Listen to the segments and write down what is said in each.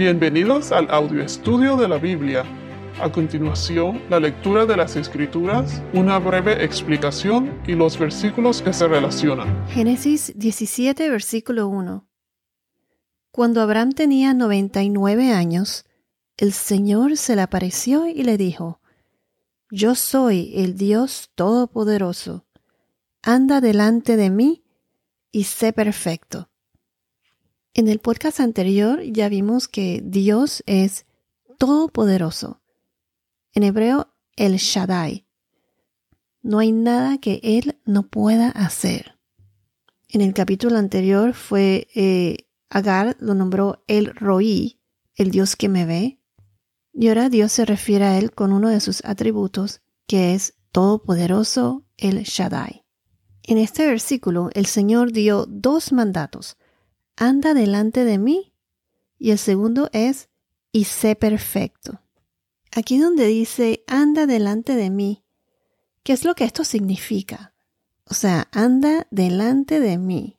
Bienvenidos al audio estudio de la Biblia. A continuación, la lectura de las Escrituras, una breve explicación y los versículos que se relacionan. Génesis 17, versículo 1. Cuando Abraham tenía 99 años, el Señor se le apareció y le dijo, Yo soy el Dios Todopoderoso. Anda delante de mí y sé perfecto. En el podcast anterior ya vimos que Dios es todopoderoso. En hebreo, el Shaddai. No hay nada que Él no pueda hacer. En el capítulo anterior fue eh, Agar lo nombró el Roí, el Dios que me ve. Y ahora Dios se refiere a Él con uno de sus atributos, que es todopoderoso, el Shaddai. En este versículo, el Señor dio dos mandatos anda delante de mí. Y el segundo es, y sé perfecto. Aquí donde dice, anda delante de mí, ¿qué es lo que esto significa? O sea, anda delante de mí.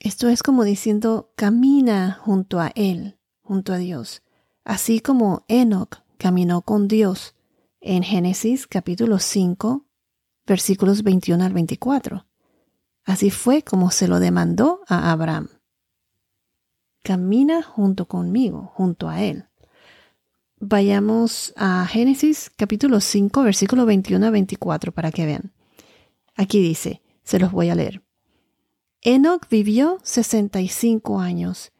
Esto es como diciendo, camina junto a Él, junto a Dios, así como Enoch caminó con Dios en Génesis capítulo 5, versículos 21 al 24. Así fue como se lo demandó a Abraham camina junto conmigo, junto a Él. Vayamos a Génesis capítulo 5, versículo 21 a 24 para que vean. Aquí dice, se los voy a leer. Enoch vivió 65 años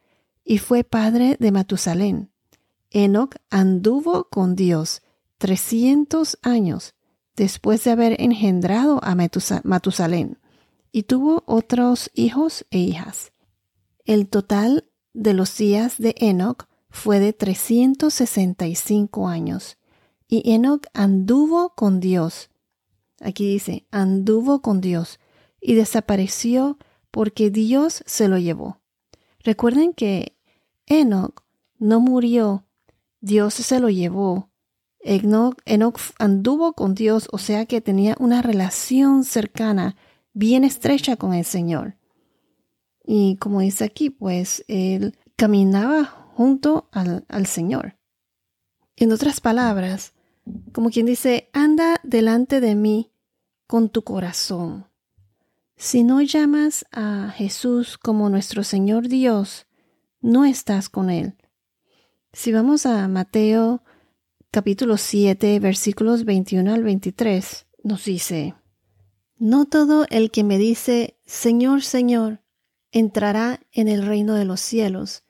y fue padre de Matusalén. Enoch anduvo con Dios 300 años después de haber engendrado a Matusalén y tuvo otros hijos e hijas. El total de los días de Enoch fue de 365 años. Y Enoch anduvo con Dios. Aquí dice, anduvo con Dios y desapareció porque Dios se lo llevó. Recuerden que Enoch no murió, Dios se lo llevó. Enoch, anduvo con Dios, o sea que tenía una relación cercana, bien estrecha con el Señor. Y como dice aquí, pues él caminaba junto al, al Señor. En otras palabras, como quien dice, anda delante de mí con tu corazón. Si no llamas a Jesús como nuestro Señor Dios, no estás con Él. Si vamos a Mateo capítulo 7 versículos 21 al 23, nos dice, No todo el que me dice, Señor, Señor, entrará en el reino de los cielos,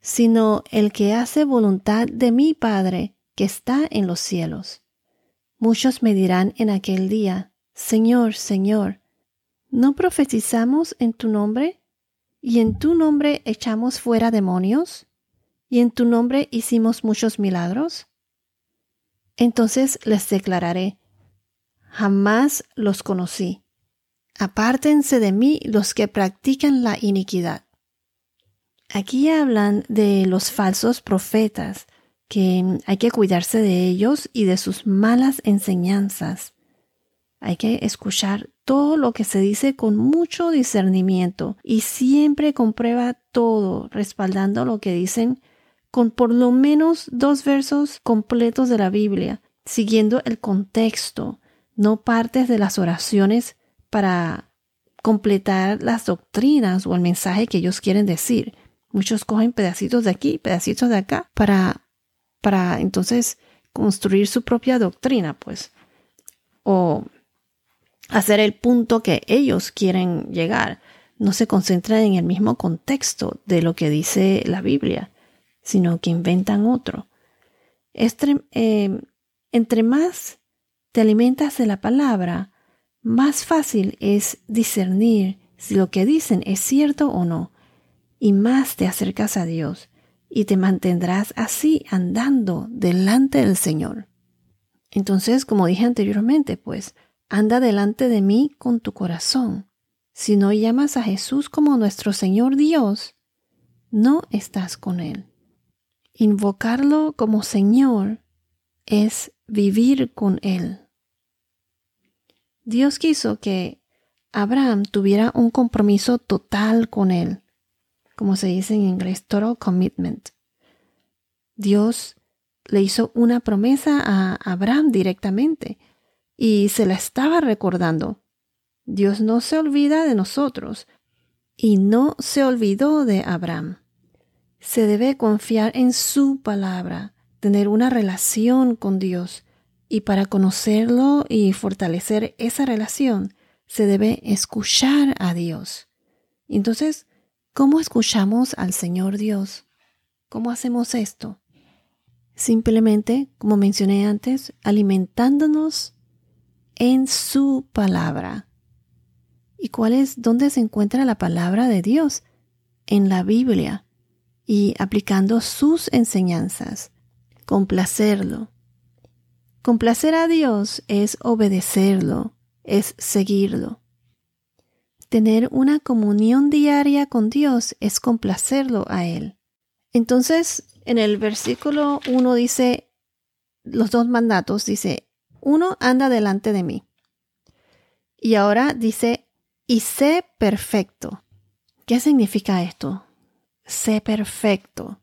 sino el que hace voluntad de mi Padre que está en los cielos. Muchos me dirán en aquel día, Señor, Señor, ¿no profetizamos en tu nombre? ¿Y en tu nombre echamos fuera demonios? ¿Y en tu nombre hicimos muchos milagros? Entonces les declararé, jamás los conocí Apártense de mí los que practican la iniquidad. Aquí hablan de los falsos profetas, que hay que cuidarse de ellos y de sus malas enseñanzas. Hay que escuchar todo lo que se dice con mucho discernimiento y siempre comprueba todo, respaldando lo que dicen con por lo menos dos versos completos de la Biblia, siguiendo el contexto, no partes de las oraciones para completar las doctrinas o el mensaje que ellos quieren decir. Muchos cogen pedacitos de aquí, pedacitos de acá, para, para entonces construir su propia doctrina, pues, o hacer el punto que ellos quieren llegar. No se concentran en el mismo contexto de lo que dice la Biblia, sino que inventan otro. Eh, entre más te alimentas de la palabra, más fácil es discernir si lo que dicen es cierto o no, y más te acercas a Dios y te mantendrás así andando delante del Señor. Entonces, como dije anteriormente, pues, anda delante de mí con tu corazón. Si no llamas a Jesús como nuestro Señor Dios, no estás con Él. Invocarlo como Señor es vivir con Él. Dios quiso que Abraham tuviera un compromiso total con él, como se dice en inglés, total commitment. Dios le hizo una promesa a Abraham directamente y se la estaba recordando. Dios no se olvida de nosotros y no se olvidó de Abraham. Se debe confiar en su palabra, tener una relación con Dios y para conocerlo y fortalecer esa relación se debe escuchar a Dios. Entonces, ¿cómo escuchamos al Señor Dios? ¿Cómo hacemos esto? Simplemente, como mencioné antes, alimentándonos en su palabra. ¿Y cuál es dónde se encuentra la palabra de Dios? En la Biblia y aplicando sus enseñanzas, complacerlo. Complacer a Dios es obedecerlo, es seguirlo. Tener una comunión diaria con Dios es complacerlo a Él. Entonces, en el versículo 1 dice, los dos mandatos, dice, uno anda delante de mí. Y ahora dice, y sé perfecto. ¿Qué significa esto? Sé perfecto.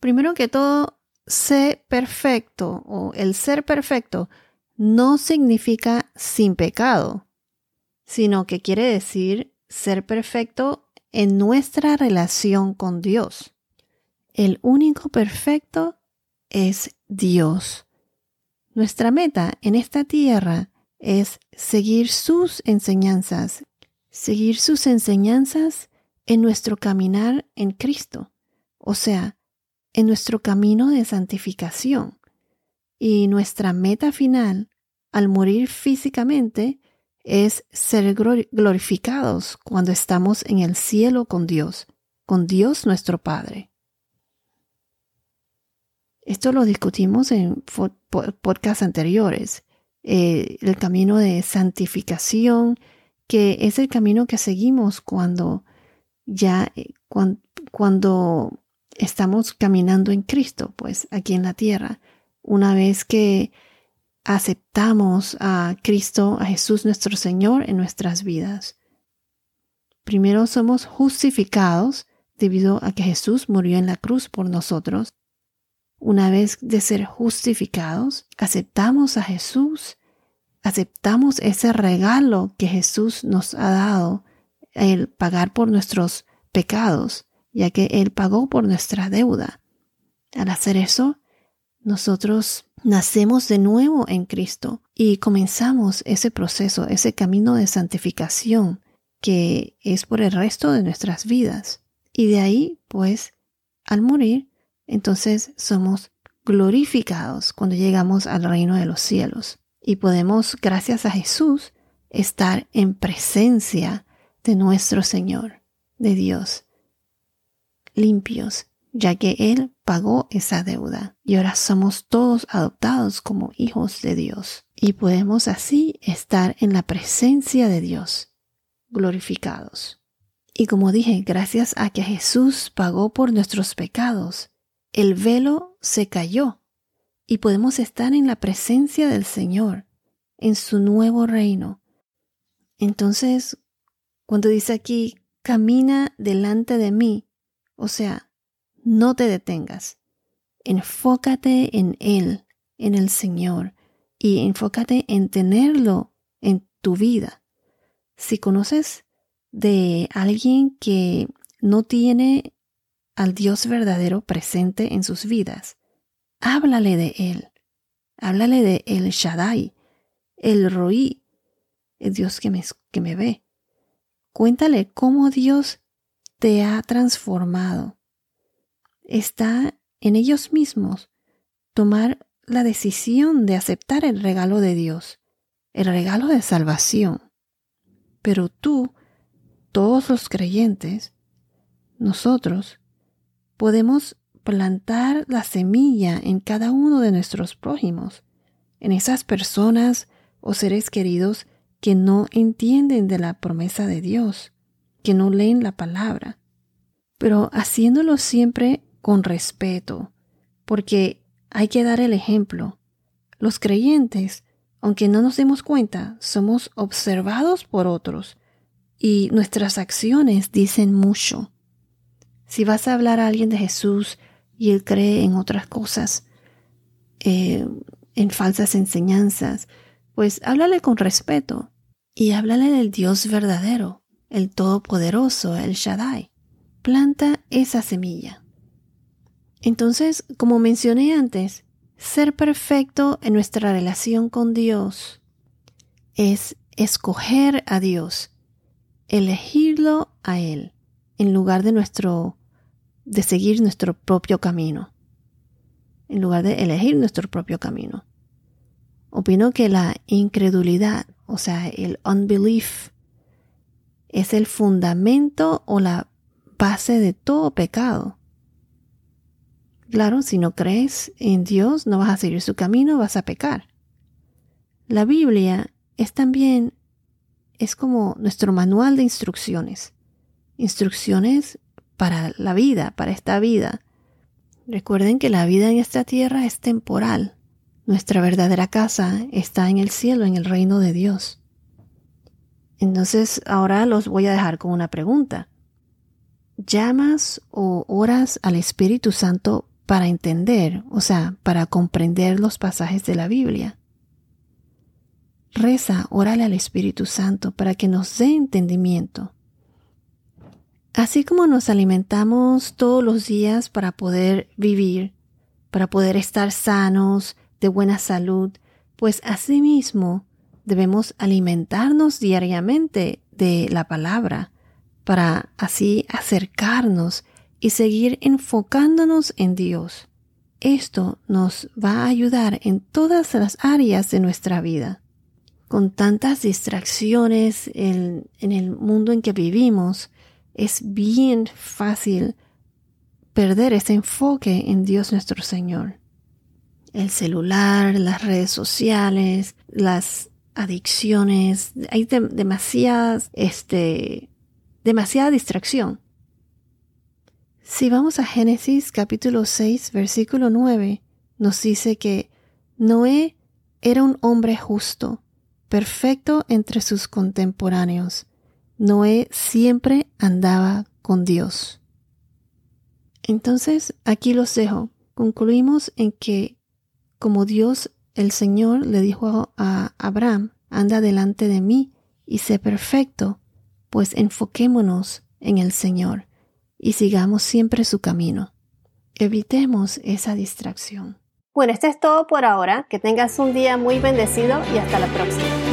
Primero que todo, sé perfecto o el ser perfecto no significa sin pecado, sino que quiere decir ser perfecto en nuestra relación con Dios. El único perfecto es Dios. Nuestra meta en esta tierra es seguir sus enseñanzas, seguir sus enseñanzas en nuestro caminar en Cristo, o sea, en nuestro camino de santificación. Y nuestra meta final, al morir físicamente, es ser glorificados cuando estamos en el cielo con Dios, con Dios nuestro Padre. Esto lo discutimos en podcasts anteriores. Eh, el camino de santificación, que es el camino que seguimos cuando ya, eh, cuando, estamos caminando en Cristo, pues aquí en la tierra. Una vez que aceptamos a Cristo, a Jesús nuestro Señor en nuestras vidas. Primero somos justificados debido a que Jesús murió en la cruz por nosotros una vez de ser justificados, aceptamos a Jesús, aceptamos ese regalo que Jesús nos ha dado, el pagar por nuestros pecados, ya que Él pagó por nuestra deuda. Al hacer eso, nosotros nacemos de nuevo en Cristo y comenzamos ese proceso, ese camino de santificación que es por el resto de nuestras vidas. Y de ahí, pues, al morir, entonces somos glorificados cuando llegamos al reino de los cielos y podemos, gracias a Jesús, estar en presencia de nuestro Señor, de Dios, limpios, ya que Él pagó esa deuda y ahora somos todos adoptados como hijos de Dios y podemos así estar en la presencia de Dios, glorificados. Y como dije, gracias a que Jesús pagó por nuestros pecados, el velo se cayó y podemos estar en la presencia del Señor, en su nuevo reino. Entonces, cuando dice aquí, camina delante de mí, o sea, no te detengas, enfócate en Él, en el Señor, y enfócate en tenerlo en tu vida. Si conoces de alguien que no tiene al Dios verdadero presente en sus vidas. Háblale de Él. Háblale de El Shaddai, el Roí, el Dios que me, que me ve. Cuéntale cómo Dios te ha transformado. Está en ellos mismos tomar la decisión de aceptar el regalo de Dios, el regalo de salvación. Pero tú, todos los creyentes, nosotros, podemos plantar la semilla en cada uno de nuestros prójimos, en esas personas o seres queridos que no entienden de la promesa de Dios, que no leen la palabra, pero haciéndolo siempre con respeto, porque hay que dar el ejemplo. Los creyentes, aunque no nos demos cuenta, somos observados por otros y nuestras acciones dicen mucho. Si vas a hablar a alguien de Jesús, y él cree en otras cosas, eh, en falsas enseñanzas, pues háblale con respeto y háblale del Dios verdadero, el Todopoderoso, el Shaddai. Planta esa semilla. Entonces, como mencioné antes, ser perfecto en nuestra relación con Dios es escoger a Dios, elegirlo a Él, en lugar de nuestro de seguir nuestro propio camino, en lugar de elegir nuestro propio camino. Opino que la incredulidad, o sea, el unbelief, es el fundamento o la base de todo pecado. Claro, si no crees en Dios, no vas a seguir su camino, vas a pecar. La Biblia es también, es como nuestro manual de instrucciones. Instrucciones para la vida, para esta vida. Recuerden que la vida en esta tierra es temporal. Nuestra verdadera casa está en el cielo, en el reino de Dios. Entonces ahora los voy a dejar con una pregunta. ¿Llamas o oras al Espíritu Santo para entender, o sea, para comprender los pasajes de la Biblia? Reza, órale al Espíritu Santo para que nos dé entendimiento. Así como nos alimentamos todos los días para poder vivir, para poder estar sanos, de buena salud, pues asimismo debemos alimentarnos diariamente de la palabra para así acercarnos y seguir enfocándonos en Dios. Esto nos va a ayudar en todas las áreas de nuestra vida. Con tantas distracciones en, el mundo en que vivimos, es bien fácil perder ese enfoque en Dios nuestro Señor. El celular, las redes sociales, las adicciones, hay demasiadas, este, demasiada distracción. Si vamos a Génesis capítulo 6, versículo 9, nos dice que Noé era un hombre justo, perfecto entre sus contemporáneos Noé siempre andaba con Dios. Entonces, aquí los dejo. Concluimos en que, como Dios, el Señor, le dijo a Abraham, anda delante de mí y sé perfecto, pues enfoquémonos en el Señor y sigamos siempre su camino. Evitemos esa distracción. Bueno, esto es todo por ahora. Que tengas un día muy bendecido y hasta la próxima.